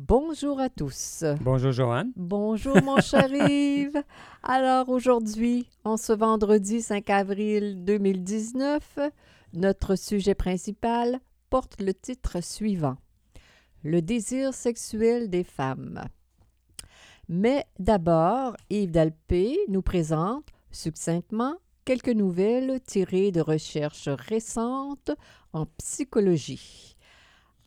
Bonjour à tous. Bonjour Joanne. Bonjour mon cher Yves. Alors aujourd'hui, en ce vendredi 5 avril 2019, notre sujet principal porte le titre suivant le désir sexuel des femmes. Mais d'abord, Yves Dalpé nous présente succinctement quelques nouvelles tirées de recherches récentes en psychologie.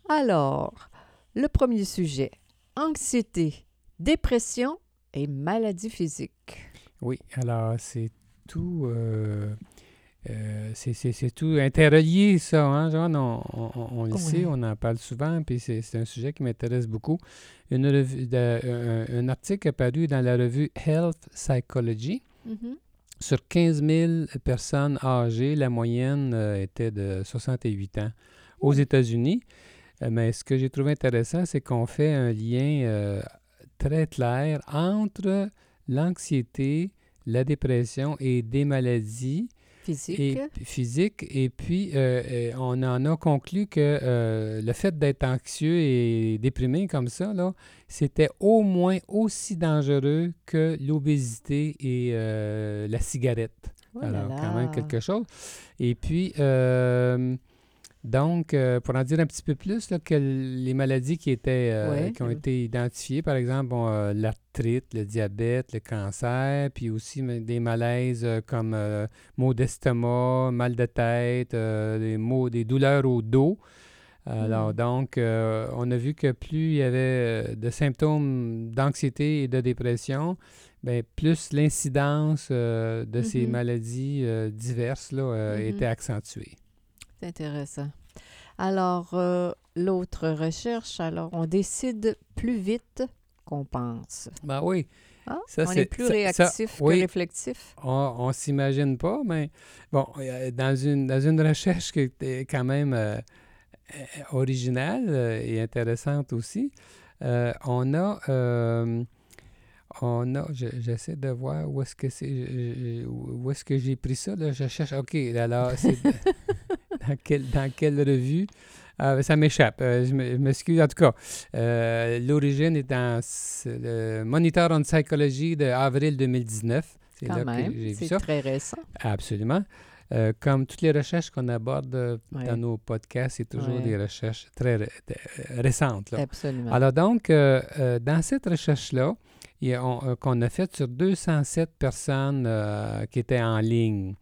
Alors, le premier sujet, anxiété, dépression et maladie physique. Oui, alors c'est tout euh, euh, c'est tout interrelié, ça, hein, John? On, le sait, on en parle souvent, puis c'est un sujet qui m'intéresse beaucoup. Une revue un, article apparu dans la revue Health Psychology. Mm-hmm. Sur 15 000 personnes âgées, la moyenne euh, était de 68 ans aux États-Unis. Euh, mais ce que j'ai trouvé intéressant, c'est qu'on fait un lien très clair entre l'anxiété, la dépression et des maladies Physique. Et, physique. Et puis, euh, euh, on en a conclu que euh, le fait d'être anxieux et déprimé comme ça, là, c'était au moins aussi dangereux que l'obésité et la cigarette. Oh Alors, quand même quelque chose. Et puis, donc, euh, pour en dire un petit peu plus, que les maladies qui, étaient, euh, qui ont été identifiées, par exemple, bon, euh, l'arthrite, le diabète, le cancer, puis aussi des malaises comme maux d'estomac, mal de tête, des, maux, des douleurs au dos. Alors, hmm. donc, on a vu que plus il y avait de symptômes d'anxiété et de dépression, bien, plus l'incidence de ces mm-hmm. maladies diverses là, mm-hmm. était accentuée. C'est intéressant. Alors, euh, l'autre recherche, alors, on décide plus vite qu'on pense. Ben oui. Ah, on est, plus réactif que réflectif. On, ne s'imagine pas, mais bon, dans une, dans une recherche qui est quand même euh, euh, originale et intéressante aussi, on a on a, j'essaie de voir où est-ce que c'est, où est-ce que j'ai pris ça, là, je cherche, ok, alors, c'est dans, quelle, dans quelle revue? Ah, ça m'échappe, euh, je m'excuse. En tout cas, euh, l'origine est dans le Monitor on Psychology de avril 2019. C'est là que j'ai vu ça. C'est très récent. Absolument. Euh, comme toutes les recherches qu'on aborde dans nos podcasts, c'est toujours des recherches très récentes. Absolument. Alors donc, dans cette recherche-là, euh, qu'on a fait sur 207 personnes euh, qui étaient en ligne.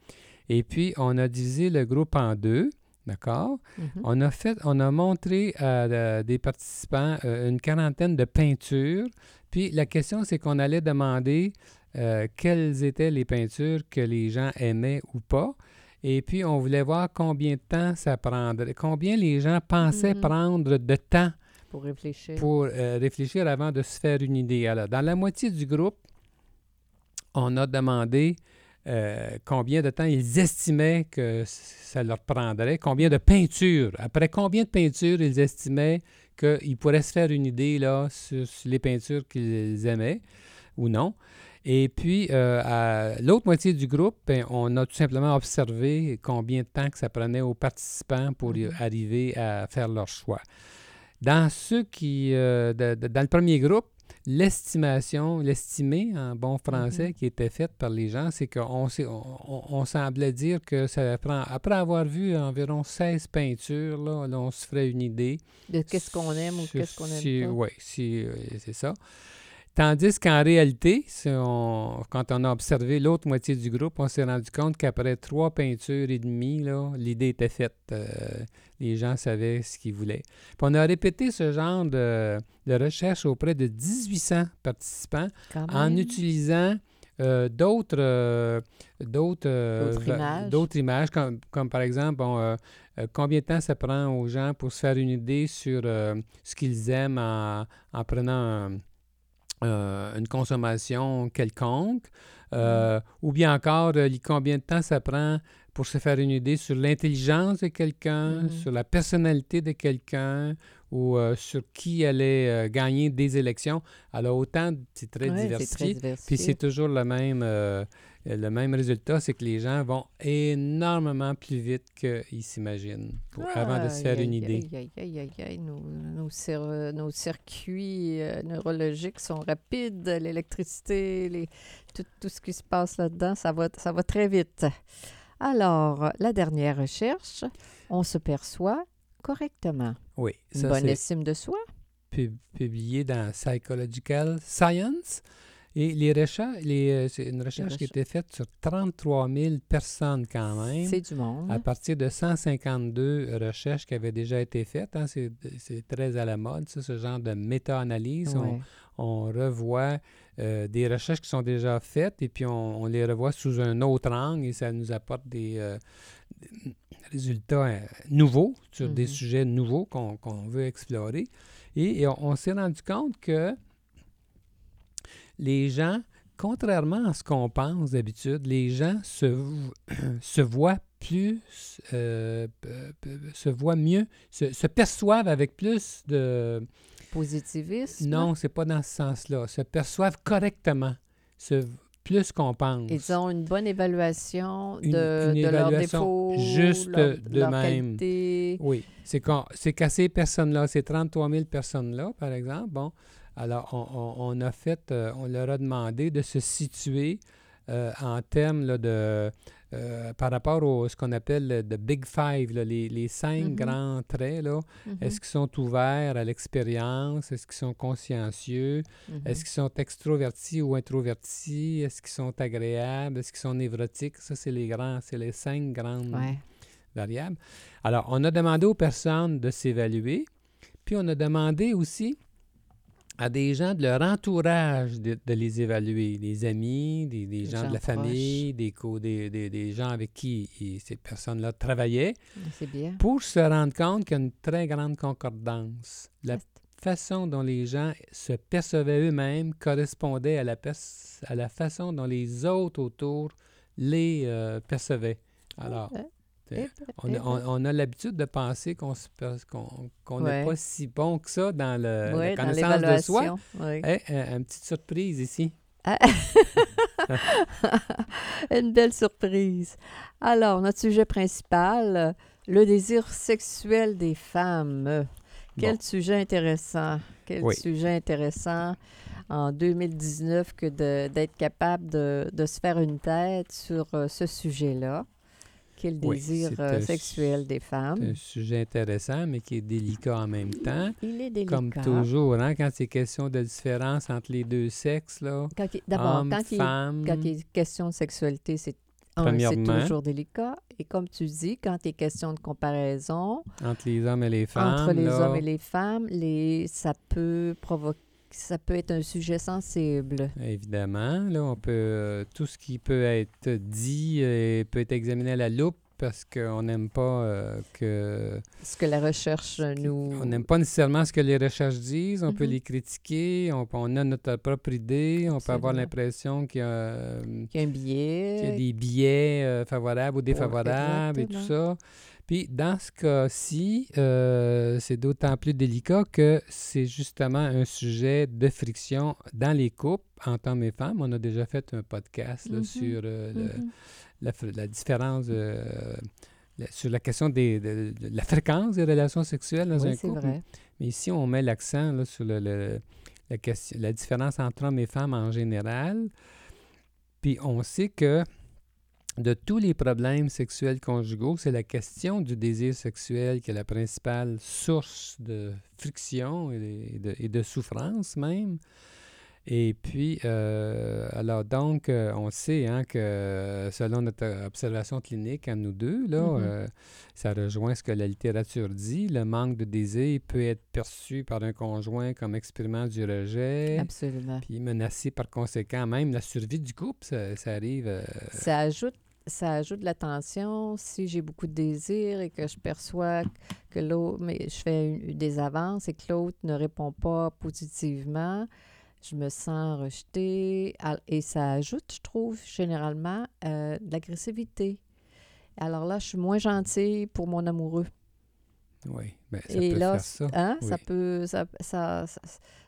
Et puis, on a divisé le groupe en deux. D'accord? Mm-hmm. On a fait, on a montré à des participants euh, une quarantaine de peintures. Puis la question, c'est qu'on allait demander quelles étaient les peintures que les gens aimaient ou pas. Et puis, on voulait voir combien de temps ça prendrait, combien les gens pensaient mm-hmm. prendre de temps pour réfléchir. Pour euh, réfléchir avant de se faire une idée. Alors, dans la moitié du groupe, on a demandé euh, combien de temps ils estimaient que ça leur prendrait, combien de peintures, après combien de peintures ils estimaient qu'ils pourraient se faire une idée là, sur, les peintures qu'ils aimaient ou non? Et puis, euh, à l'autre moitié du groupe, ben, on a tout simplement observé combien de temps que ça prenait aux participants pour mm-hmm. arriver à faire leur choix. Dans ceux qui, euh, dans le premier groupe, l'estimation, l'estimé en bon français mm-hmm. qui était faite par les gens, c'est qu'on on, semblait dire que ça prend, après avoir vu environ 16 peintures, là, on se ferait une idée. De qu'est-ce qu'on aime ou qu'est-ce qu'on aime pas. Oui, si, euh, c'est ça. Tandis qu'en réalité, quand on a observé l'autre moitié du groupe, on s'est rendu compte qu'après trois peintures et demie, l'idée était faite. Euh, les gens savaient ce qu'ils voulaient. Puis on a répété ce genre de, recherche auprès de 1800 participants en utilisant euh, d'autres euh, d'autres euh, D'autres images. comme, comme par exemple, bon, combien de temps ça prend aux gens pour se faire une idée sur ce qu'ils aiment en, en prenant un- euh, une consommation quelconque, euh, ou bien encore euh, combien de temps ça prend pour se faire une idée sur l'intelligence de quelqu'un, Mhm. sur la personnalité de quelqu'un, ou euh, sur qui allait euh, gagner des élections? Alors autant, c'est très Ouais, c'est diversifié. très diversifié. Puis c'est toujours le même, euh, le même résultat, c'est que les gens vont énormément plus vite qu'ils s'imaginent avant de se faire Aïe, une idée. Aïe, aïe, Nos, nos cir- nos circuits euh, neurologiques sont rapides, l'électricité, les, tout, tout ce qui se passe là-dedans, ça va, ça va très vite. Alors, la dernière recherche, on se perçoit correctement. Oui, Une ça bonne c'est estime de soi. pub- publié dans Psychological Science. Et les recherches, les, euh, c'est une recherche qui a été faite sur 33 000 personnes quand même. C'est du monde. à partir de 152 recherches qui avaient déjà été faites. hein. c'est, c'est très à la mode, ça, ce genre de méta-analyse. On- Ouais. on revoit euh, des recherches qui sont déjà faites et puis on, on les revoit sous un autre angle et ça nous apporte des, euh, des résultats euh, nouveaux sur des Mhm. sujets nouveaux qu'on qu'on veut explorer. Et, et on, on s'est rendu compte que les gens, contrairement à ce qu'on pense d'habitude, les gens se, vo- se voient plus, euh, se voient mieux, se, se perçoivent avec plus de, Positivisme? non, c'est pas dans ce sens-là. Se perçoivent correctement, se, plus qu'on pense. Ils ont une bonne évaluation Une- de, une de leurs évaluation défauts, juste leur- leur d'eux-mêmes. qualité. Oui, c'est qu'à ces personnes-là, ces 33 000 personnes-là, par exemple, bon, alors on, on- on a fait, euh, on leur a demandé de se situer euh, en termes là, de, euh, par rapport au ce qu'on appelle le the Big Five, là, les, les cinq Mhm. grands traits. Mhm, Est-ce qu'ils sont ouverts à l'expérience? Est-ce qu'ils sont consciencieux? mhm. Est-ce qu'ils sont extrovertis ou introvertis? Est-ce qu'ils sont agréables? Est-ce qu'ils sont névrotiques? Ça, c'est les grands, c'est les cinq grandes Ouais. variables. Alors, on a demandé aux personnes de s'évaluer, puis on a demandé aussi à des gens de leur entourage de, de les évaluer, des amis, des, gens, de la famille, des, gens avec qui ces personnes-là travaillaient, bien. pour se rendre compte qu'il y a une très grande concordance. La Ah, façon dont les gens se percevaient eux-mêmes correspondait à la, pers- à la façon dont les autres autour les euh, percevaient. Alors, On, a- on- on a l'habitude de penser qu'on n'est pas si bon que ça dans le, la Ouais, dans connaissance de soi. ouais. Une petite surprise ici. Ah. Une belle surprise. Alors, notre sujet principal, le désir sexuel des femmes. Quel Bon. sujet intéressant. Quel Oui. sujet intéressant en 2019 que d'être capable de, de se faire une tête sur euh, ce sujet-là. Oui, désir c'est euh, sexuel des C'est femmes. un sujet intéressant, mais qui est délicat en même temps. Il est délicat. Comme toujours, hein, quand c'est question de différence entre les deux sexes, là, Quand il- hommes, quand il, femmes, quand il est question de sexualité, c'est c'est toujours délicat. Et comme tu dis, quand il est question de comparaison entre les hommes et les femmes, entre les là, hommes et les femmes, les, ça peut provoquer, ça peut être un sujet sensible. Évidemment, là, on peut euh, tout ce qui peut être dit euh, peut être examiné à la loupe parce qu'on n'aime pas euh, que Ce que la recherche nous... on n'aime pas nécessairement ce que les recherches disent. On peut Mhm. les critiquer. On, on a notre propre idée. On peut avoir l'impression qu'il y a, euh, qu'il y a un qu'il y a billet. des euh, favorables ou défavorables et tout ça. Puis dans ce cas-ci, euh, c'est d'autant plus délicat que c'est justement un sujet de friction dans les couples entre hommes et femmes. On a déjà fait un podcast là, Mhm. sur euh, Mhm. la, différence euh, la- sur la question des, de, de la fréquence des relations sexuelles dans Oui, un couple. vrai. Mais ici, on met l'accent sur le, le- la, question, la différence entre hommes et femmes en général. Puis on sait que de tous les problèmes sexuels conjugaux, c'est la question du désir sexuel qui est la principale source de friction et de, et de souffrance même. Et puis, euh, alors donc, euh, on sait hein, que selon notre observation clinique à nous deux, là, Mhm. euh, ça rejoint ce que la littérature dit. Le manque de désir peut être perçu par un conjoint comme expériment du rejet, Absolument. puis menacé par conséquent même la survie du couple. Ça, ça arrive. euh, Ça ajoute, ça ajoute de la tension. Si j'ai beaucoup de désir et que je perçois que l'autre, mais je fais une- des avances et que l'autre ne répond pas positivement, je me sens rejetée. Et ça ajoute, je trouve, généralement, euh, de l'agressivité. Alors là, je suis moins gentille pour mon amoureux. oui, ben, ça et peut là, faire ça. hein, ça peut, ça, ça, ça,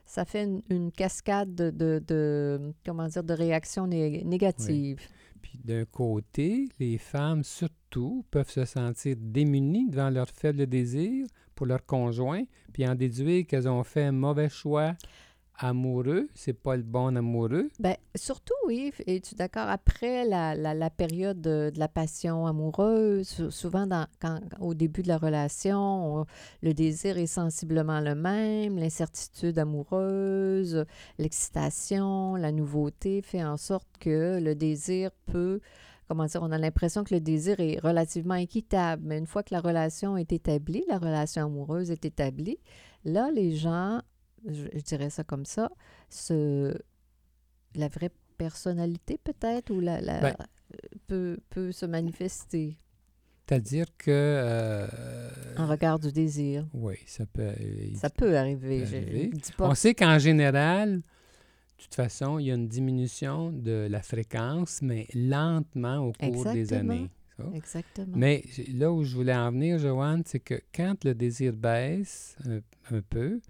ça fait une, une cascade de, de, de- comment dire, de réactions né- négatives. Puis d'un côté, les femmes surtout peuvent se sentir démunies devant leur faible désir pour leur conjoint, puis en déduire qu'elles ont fait un mauvais choix amoureux, c'est pas le bon amoureux? Ben, surtout, oui. Es-tu d'accord? Après la, la, période de, la passion amoureuse, sou- souvent quand, au début de la relation, on- le désir est sensiblement le même, l'incertitude amoureuse, l'excitation, la nouveauté fait en sorte que le désir peut, comment dire, on a l'impression que le désir est relativement équitable, mais une fois que la relation est établie, la relation amoureuse est établie, là, les gens, je, je dirais ça comme ça, se, la vraie personnalité peut-être ou la, la- Ben- peut, peut se manifester? C'est-à-dire que... euh, en regard du désir. Oui, ça peut... euh, Ça peut arriver. peut Je, arriver. je dis pas On sait qu'en général, de toute façon, il y a une diminution de la fréquence, mais lentement au cours des années. ça. Exactement. Mais là où je voulais en venir, Joanne, c'est que quand le désir baisse un, un peu,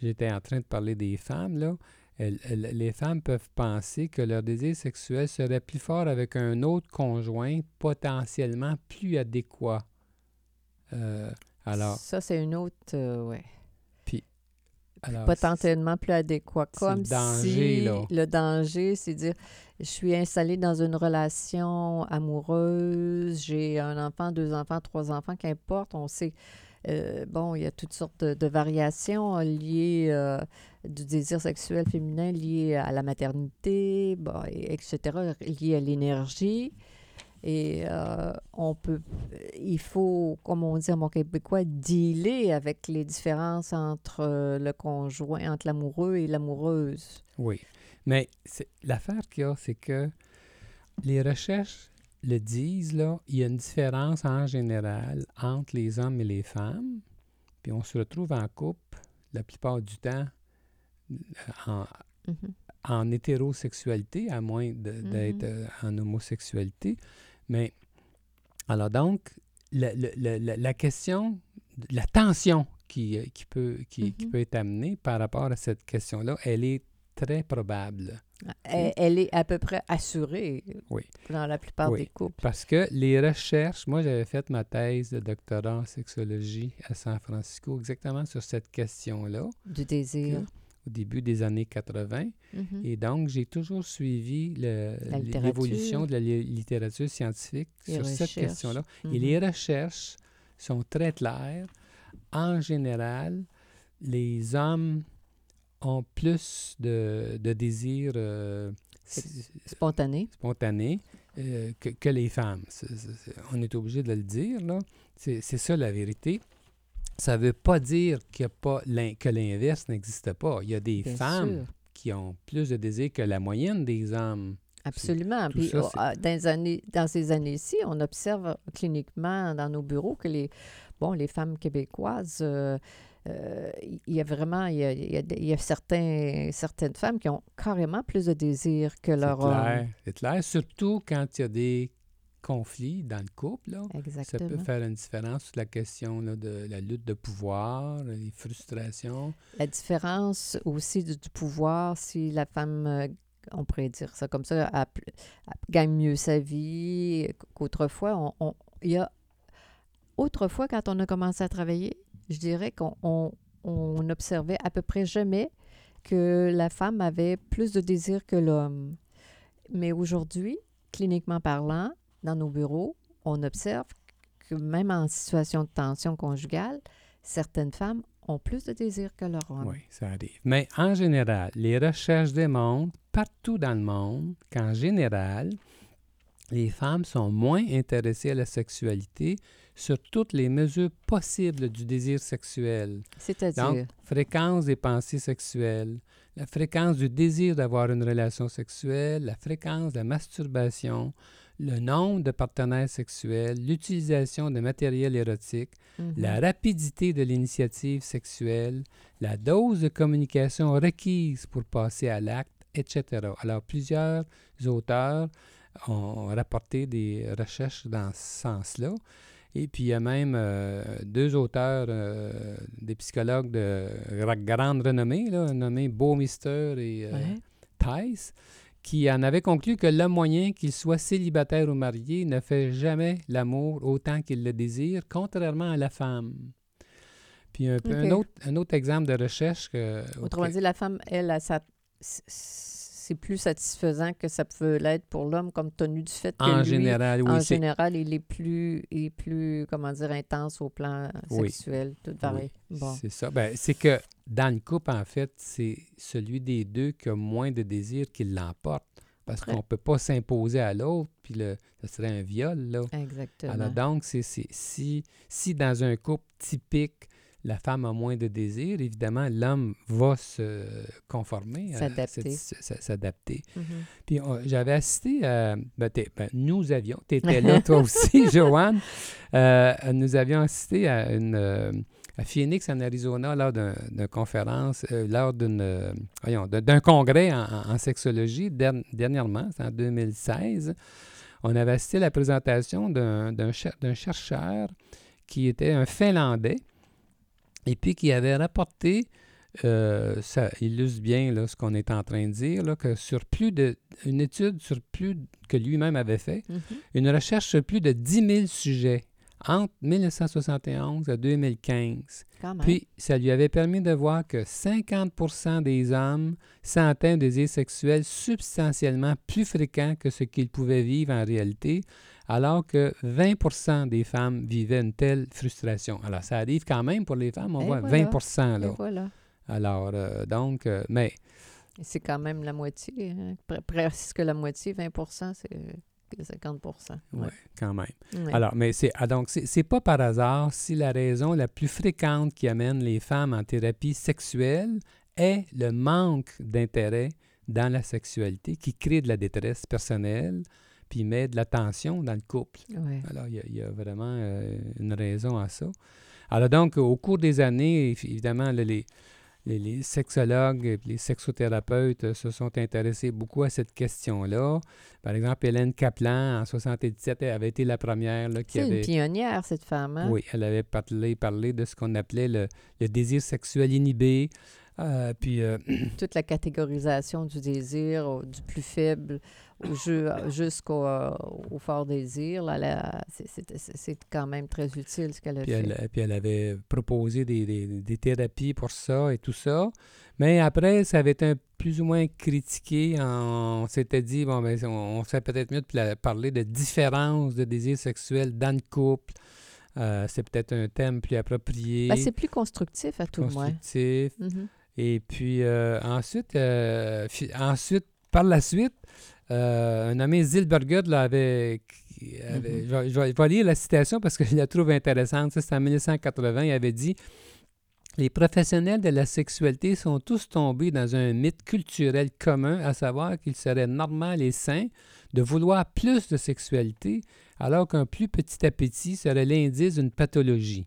j'étais en train de parler des femmes, là, elles- elles- les femmes peuvent penser que leur désir sexuel serait plus fort avec un autre conjoint potentiellement plus adéquat. Euh, alors, ça, c'est une autre, euh, ouais. alors potentiellement plus adéquat. Comme le danger, si là. le danger, c'est dire, je suis installée dans une relation amoureuse, j'ai un enfant, deux enfants, trois enfants, qu'importe, on sait. Euh, bon, il y a toutes sortes de, variations euh, liées euh, du désir sexuel féminin lié à la maternité, bon, et- etc., lié à l'énergie. Et euh, on peut, il faut, comme on dit en mon québécois, dealer avec les différences entre le conjoint, entre l'amoureux et l'amoureuse. Oui. Mais l'affaire qu'il y a, c'est que les recherches le disent, là, il y a une différence en général entre les hommes et les femmes. Puis on se retrouve en couple la plupart du temps euh, en, Mhm. en hétérosexualité, à moins Mhm. d'être euh, en homosexualité. Mais alors donc, le- le- la, la question, la tension qui, euh, qui, peut, qui, qui Mhm. peut être amenée par rapport à cette question-là, elle est très probable. Elle, elle est à peu près assurée Oui. dans la plupart Oui. des couples. Parce que les recherches, moi j'avais fait ma thèse de doctorat en sexologie à San Francisco exactement sur cette question-là Du désir. au début des années 80. Mhm. Et donc, j'ai toujours suivi l'évolution de la li- littérature scientifique Les sur cette question-là. Et Mhm. les recherches sont très claires. En général, les hommes ont plus de, de désirs euh, Spontané. spontanés euh, que, que les femmes. On est obligé de le dire, là. C'est ça la vérité. Ça ne veut pas dire y a pas que l'inverse n'existe pas. Il y a des Bien femmes sûr. qui ont plus de désirs que la moyenne des hommes. Absolument. Puis, ça, oh, ah, dans, années, dans ces années-ci, on observe cliniquement dans nos bureaux que les, bon, les femmes québécoises, euh, euh, il y a vraiment, il y a, il y a- il y a certains, certaines femmes qui ont carrément plus de désir que leur homme. C'est clair. Surtout quand il y a des conflits dans le couple. là. Ça peut faire une différence sur la question là, de la lutte de pouvoir, les frustrations. La différence aussi du, du pouvoir, si la femme, euh, on pourrait dire ça comme ça, gagne mieux sa vie qu'autrefois. On, on- il y a autrefois, quand on a commencé à travailler, je dirais qu'on on, observait à peu près jamais que la femme avait plus de désir que l'homme. Mais aujourd'hui, cliniquement parlant, dans nos bureaux, on observe que même en situation de tension conjugale, certaines femmes ont plus de désir que leur homme. Oui, ça arrive. Mais en général, les recherches démontrent partout dans le monde qu'en général, les femmes sont moins intéressées à la sexualité sur toutes les mesures possibles du désir sexuel. C'est-à-dire? Donc, fréquence des pensées sexuelles, la fréquence du désir d'avoir une relation sexuelle, la fréquence de la masturbation, le nombre de partenaires sexuels, l'utilisation de matériel érotique, Mhm. la rapidité de l'initiative sexuelle, la dose de communication requise pour passer à l'acte, etc. Alors, plusieurs auteurs ont rapporté des recherches dans ce sens-là. Et puis, il y a même euh, deux auteurs, euh, des psychologues de gra- grande renommée, là, nommés Beaumister et euh, Ouais. Tice, qui en avaient conclu que l'homme moyen, qu'il soit célibataire ou marié, ne fait jamais l'amour autant qu'il le désire, contrairement à la femme. Puis un, peu- un Ok. autre, un autre exemple de recherche que... Autrement dit, la femme, elle, a sa- c'est plus satisfaisant que ça peut l'être pour l'homme, compte tenu du fait que en lui, général, oui, en général, il est plus, il est plus, comment dire, intense au plan Oui. sexuel, tout. Bon. C'est ça. Ben, c'est que dans le couple, en fait, c'est celui des deux qui a moins de désir qui l'emporte. Parce qu'on ne peut pas s'imposer à l'autre, puis le, ce serait un viol, là. Exactement. Alors donc, c'est, c'est- si, si dans un couple typique, la femme a moins de désir, évidemment, l'homme va se conformer, S'adapter. Mhm. Puis on- j'avais assisté à. Ben, ben, nous avions. Tu étais là, toi aussi, Joanne. Euh, nous avions assisté à une. euh, à Phoenix, en Arizona, lors d'un- d'une conférence, euh, lors d'un congrès en, sexologie, der- dernièrement, c'est en 2016. On avait assisté à la présentation d'un chercheur qui était un Finlandais et puis qui avait rapporté, euh, ça illustre bien là, ce qu'on est en train de dire, là, que sur plus de, une étude sur plus que lui-même avait fait, Mhm. une recherche sur plus de 10 000 sujets entre 1971 à 2015. Quand même. Puis, ça lui avait permis de voir que 50 des hommes sentaient un désir sexuel substantiellement plus fréquent que ce qu'ils pouvaient vivre en réalité, alors que 20 des femmes vivaient une telle frustration. Alors, ça arrive quand même pour les femmes, on Et voit voilà. 20 Et là. voilà. Alors, euh, donc, euh, mais Et C'est quand même la moitié, hein, pre- presque la moitié, 20 c'est que 50 ouais, quand même. Ouais. Alors, mais c'est ah, donc c'est pas par hasard si la raison la plus fréquente qui amène les femmes en thérapie sexuelle est le manque d'intérêt dans la sexualité qui crée de la détresse personnelle puis met de la tension dans le couple. Ouais. Alors, il y a, il y a vraiment euh, une raison à ça. Alors donc, au cours des années, évi- évidemment, les, les, les sexologues et les sexothérapeutes euh, se sont intéressés beaucoup à cette question-là. Par exemple, Hélène Kaplan, en 77, elle avait été la première là, qui C'est une avait... pionnière, cette femme. Hein? Oui, elle avait parlé, parlé de ce qu'on appelait le, le désir sexuel inhibé. Euh, puis, euh, Toute la catégorisation du désir, au- du plus faible au jeu- jusqu'au euh, au fort désir, là, là, c'est- quand même très utile ce qu'elle a Puis fait. elle, puis elle avait proposé des, des- des thérapies pour ça et tout ça. Mais après, ça avait été un- plus ou moins critiqué. On, s'était dit, bon, ben, on, on serait peut-être mieux de pla- parler de différence de désir sexuel dans le couple. Euh, c'est peut-être un thème plus approprié, Ben, c'est plus constructif, à tout le moins. constructif. Mhm. Et puis euh, ensuite, euh, ensuite, par la suite, euh, un nommé Zilberger l'avait. avait- Mhm. je, vais- je vais- je vais lire la citation parce que je la trouve intéressante. Ça, C'est en 1980. Il avait dit Les professionnels de la sexualité sont tous tombés dans un mythe culturel commun, à savoir qu'il serait normal et sain de vouloir plus de sexualité, alors qu'un plus petit appétit serait l'indice d'une pathologie.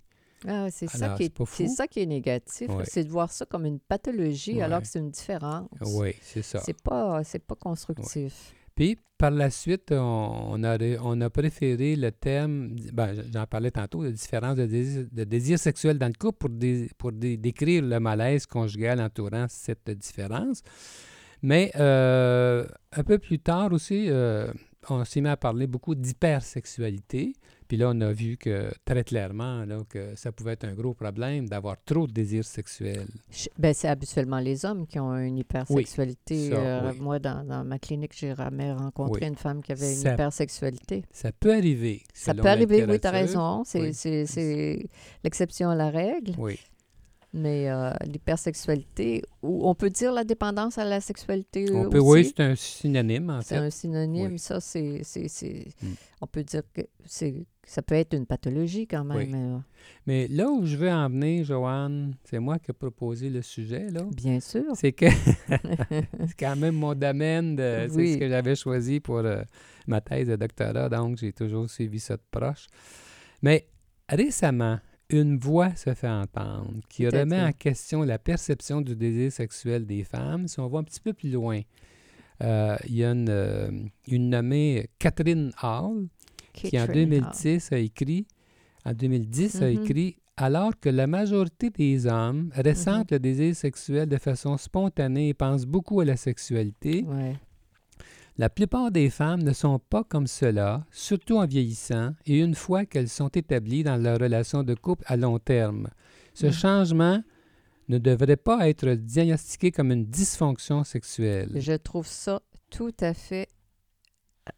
Ah, c'est ça, qui est- pas c'est fou. ça qui est négatif, c'est de voir ça comme une pathologie alors que c'est une différence. Oui, c'est ça. C'est pas, c'est pas constructif. Puis, par la suite, on, on a, on a préféré le thème, ben, j'en parlais tantôt, de différence de désir, de désir sexuel dans le couple pour, dé- pour dé- décrire le malaise conjugal entourant cette différence. Mais euh, un peu plus tard aussi, euh, on s'est mis à parler beaucoup d'hypersexualité. Puis là, on a vu que très clairement là, que ça pouvait être un gros problème d'avoir trop de désir sexuel. Je- Ben, c'est habituellement les hommes qui ont une hypersexualité. ça, Euh, oui. Moi, dans, dans ma clinique, j'ai jamais rencontré Oui. une femme qui avait une Ça- hypersexualité. Ça peut arriver. Ça peut arriver, oui, tu as raison. C'est l'exception à la règle. Oui. Mais euh, l'hypersexualité, ou on peut dire la dépendance à la sexualité On aussi? peut, oui, c'est un synonyme, en C'est un synonyme, Oui. ça, c'est, c'est, c'est- Mm. On peut dire que c'est, ça peut être une pathologie quand même. Oui. euh, Mais là où je veux en venir, Joanne, c'est moi qui ai proposé le sujet, là. bien sûr. C'est que c'est quand même mon domaine, de, c'est ce que j'avais choisi pour euh, ma thèse de doctorat, donc j'ai toujours suivi ça de proche. Mais récemment, une voix se fait entendre qui remet en question la perception du désir sexuel des femmes. Si on va un petit peu plus loin, euh, il y a une, euh, une nommée Catherine Hall qui en Catherine 2010 a écrit, en 2010 a Mhm. écrit alors que la majorité des hommes ressentent Mhm. le désir sexuel de façon spontanée et pensent beaucoup à la sexualité. Ouais. La plupart des femmes ne sont pas comme cela, surtout en vieillissant et une fois qu'elles sont établies dans leur relation de couple à long terme. Ce Mhm. changement ne devrait pas être diagnostiqué comme une dysfonction sexuelle. Je trouve ça tout à fait euh,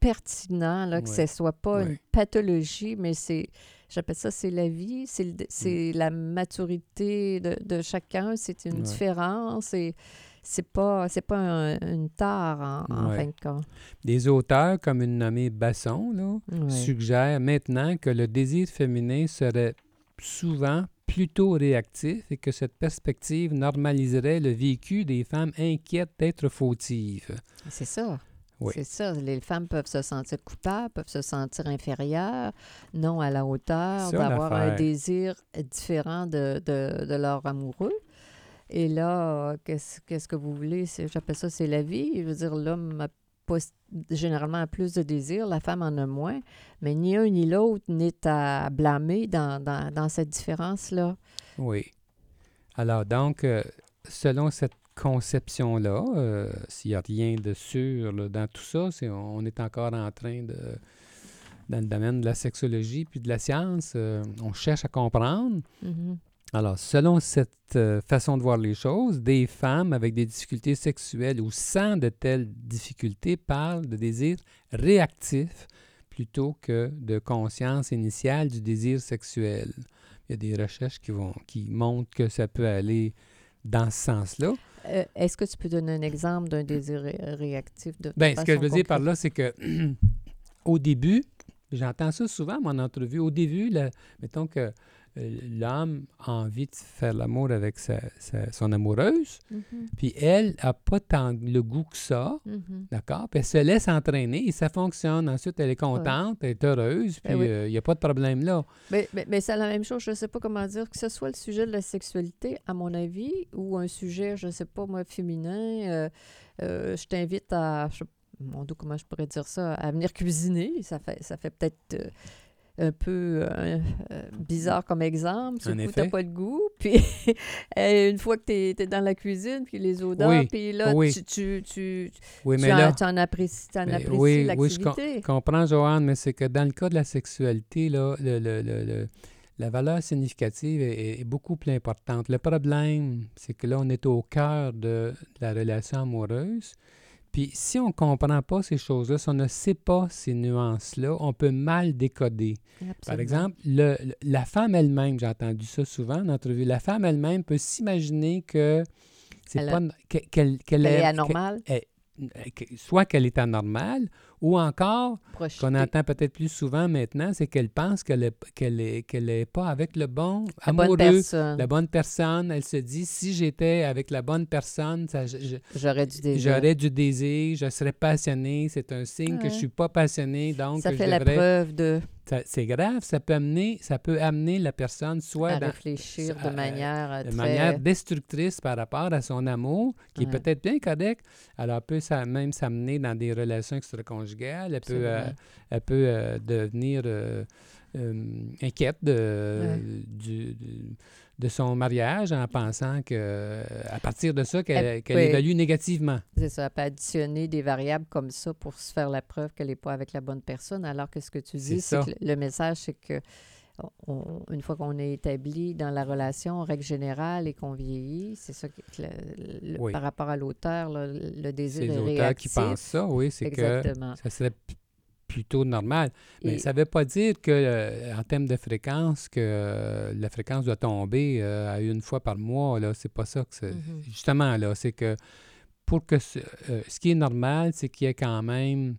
pertinent, là, que Ouais. ce soit pas Ouais. une pathologie, mais c'est, j'appelle ça, c'est la vie, c'est, c'est la maturité de, de chacun, c'est une Ouais. différence, et c'est pas, c'est pas un- une tare, en, en Ouais. fin de compte. Des auteurs comme une nommée Basson, là, Ouais. suggère maintenant que le désir féminin serait souvent plutôt réactif et que cette perspective normaliserait le vécu des femmes inquiètes d'être fautives. C'est ça. Oui. C'est ça. Les femmes peuvent se sentir coupables, peuvent se sentir inférieures, non à la hauteur, d'avoir un désir différent de, de, de leur amoureux. Et là, qu'est-ce qu'est-ce que vous voulez? C'est- J'appelle ça, c'est la vie. Je veux dire, l'homme a pas, généralement a plus de désir, la femme en a moins, mais ni un ni l'autre n'est à blâmer dans, dans, dans cette différence-là. Oui. Alors donc, euh, selon cette conception-là, euh, s'il n'y a rien de sûr là, dans tout ça, c'est, on est encore en train de, dans le domaine de la sexologie puis de la science, euh, on cherche à comprendre. Mhm. Alors, selon cette euh, façon de voir les choses, des femmes avec des difficultés sexuelles ou sans de telles difficultés parlent de désir réactif plutôt que de conscience initiale du désir sexuel. Il y a des recherches qui, vont, qui montrent que ça peut aller dans ce sens-là. Euh, Est-ce que tu peux donner un exemple d'un désir ré- réactif de Bien, ce que je veux dire par là, c'est que au début, j'entends ça souvent, mon entrevue, au début, la- mettons que l'homme a envie de faire l'amour avec sa- sa- son amoureuse, Mhm, puis elle n'a pas tant le goût que ça, mhm. d'accord? Puis elle se laisse entraîner et ça fonctionne. Ensuite, elle est contente, elle est heureuse, Ben puis il n'y a pas de problème là. Mais, mais, mais c'est la même chose, je ne sais pas comment dire, que ce soit le sujet de la sexualité, à mon avis, ou un sujet, je ne sais pas, moi, féminin. euh, euh, je t'invite à, je, mon Dieu, comment je pourrais dire ça, à venir cuisiner. Ça fait, ça fait peut-être euh, un peu euh, euh, bizarre comme exemple. Le coup, tu pas le goût. Puis euh, une fois que tu es, dans la cuisine, puis les odeurs, Oui, puis là, oui. tu, tu, tu, Oui, tu en, là, tu en apprécies, en Mais apprécies oui, oui, je com- comprends, Joanne, mais c'est que dans le cas de la sexualité, là, le- le- le- la valeur significative est, est beaucoup plus importante. Le problème, c'est que là, on est au cœur de la relation amoureuse. Puis si on ne comprend pas ces choses-là, si on ne sait pas ces nuances-là, on peut mal décoder. Par exemple, le- le- la femme elle-même, j'ai entendu ça souvent en entrevue, la femme elle-même peut s'imaginer que c'est qu'elle Elle qu'elle est est- anormale, que- que- soit qu'elle est anormale ou encore qu'on entend peut-être plus souvent maintenant, c'est qu'elle pense qu'elle n'est qu'elle est, qu'elle est pas avec le bon La bonne amoureux, personne. la bonne personne. Elle se dit, si j'étais avec la bonne personne, je- je- J'aurais du désir. j'aurais du désir, je serais passionné. C'est un signe que je Ouais. suis pas passionné, donc Ça je fait la devrais- preuve de C'est grave, ça peut amener, ça peut amener la personne soit à dans, réfléchir à- manière euh, de très... manière destructrice par rapport à son amour, qui Ouais. est peut-être bien correct. Alors, peut ça, même s'amener dans des relations extra-conjugales. Elle peut, euh, elle peut euh, devenir euh, inquiète de, Ouais. du- du- de son mariage en pensant que à partir de ça, qu'elle Elle qu'elle peut- évalue négativement. C'est ça, elle peut additionner des variables comme ça pour se faire la preuve qu'elle n'est pas avec la bonne personne, alors que ce que tu dis, c'est que le message, c'est que on- une fois qu'on est établi dans la relation, en règle générale, et qu'on vieillit, c'est ça que le- le- Oui. par rapport à l'auteur, le C'est désir est qui réactif. pensent ça, oui, c'est que ça serait plutôt normal. Mais Et- ça ne veut pas dire que, euh, en termes de fréquence, que euh, la fréquence doit tomber euh, à une fois par mois. Là, c'est pas ça que c'est. Mhm. Justement, là, c'est que pour que ce, ce qui est normal, c'est qu'il y ait quand même,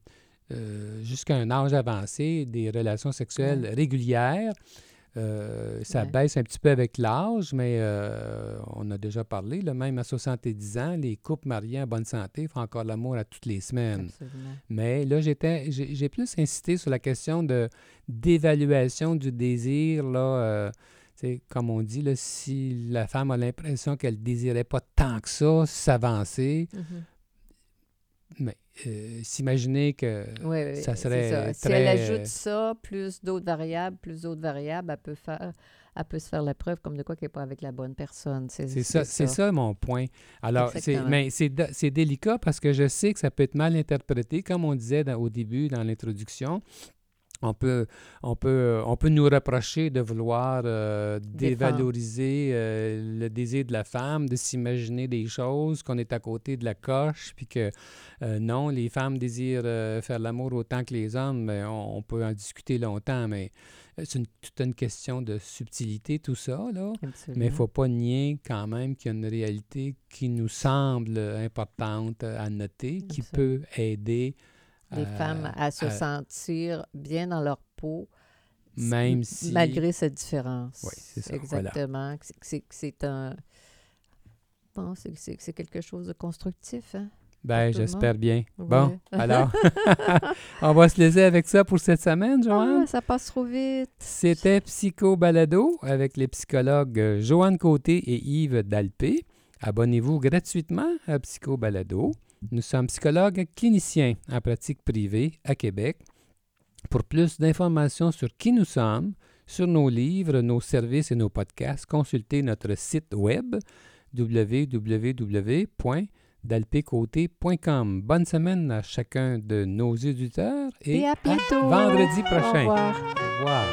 euh, jusqu'à un âge avancé, des relations sexuelles régulières. Euh, ça Ouais. baisse un petit peu avec l'âge, mais euh, on a déjà parlé, là, même à 70 ans, les couples mariés en bonne santé font encore l'amour à toutes les semaines. Absolument. Mais là, j'étais, j'ai plus insisté sur la question de d'évaluation du désir. Là, euh, comme on dit, là, si la femme a l'impression qu'elle désirait pas tant que ça s'avancer, Mhm. mais euh, s'imaginer que Oui, oui, ça c'est serait ça. Si elle ajoute ça, plus d'autres variables, plus d'autres variables, elle peut faire, elle peut se faire la preuve comme de quoi qu'elle n'est pas avec la bonne personne. C'est ça, c'est ça mon point. Alors, mais c'est, délicat parce que je sais que ça peut être mal interprété, comme on disait dans- au début dans l'introduction. On peut, on, peut, on peut nous reprocher de vouloir euh, dévaloriser euh, le désir de la femme, de s'imaginer des choses, qu'on est à côté de la coche, puis que euh, non, les femmes désirent euh, faire l'amour autant que les hommes. Mais on, on peut en discuter longtemps, mais euh, c'est une, toute une question de subtilité, tout ça, là. Mais il ne faut pas nier quand même qu'il y a une réalité qui nous semble importante à noter, qui peut aider les à- femmes à se à- sentir bien dans leur peau, Même si- malgré cette différence. Oui, c'est ça. Exactement. C'est- un. Bon, c'est- quelque chose de constructif. Hein? Ben, j'espère bien. Bon, alors, on va se laisser avec ça pour cette semaine, Joanne. Ah, ça passe trop vite. C'était Psycho Balado avec les psychologues euh, Joanne Côté et Yves Dalpé. Abonnez-vous gratuitement à Psycho Balado. Nous sommes psychologues cliniciens en pratique privée à Québec. Pour plus d'informations sur qui nous sommes, sur nos livres, nos services et nos podcasts, consultez notre site web www.dalpécoté.com. Bonne semaine à chacun de nos auditeurs et, Et à bientôt. vendredi Au prochain. revoir. Au revoir.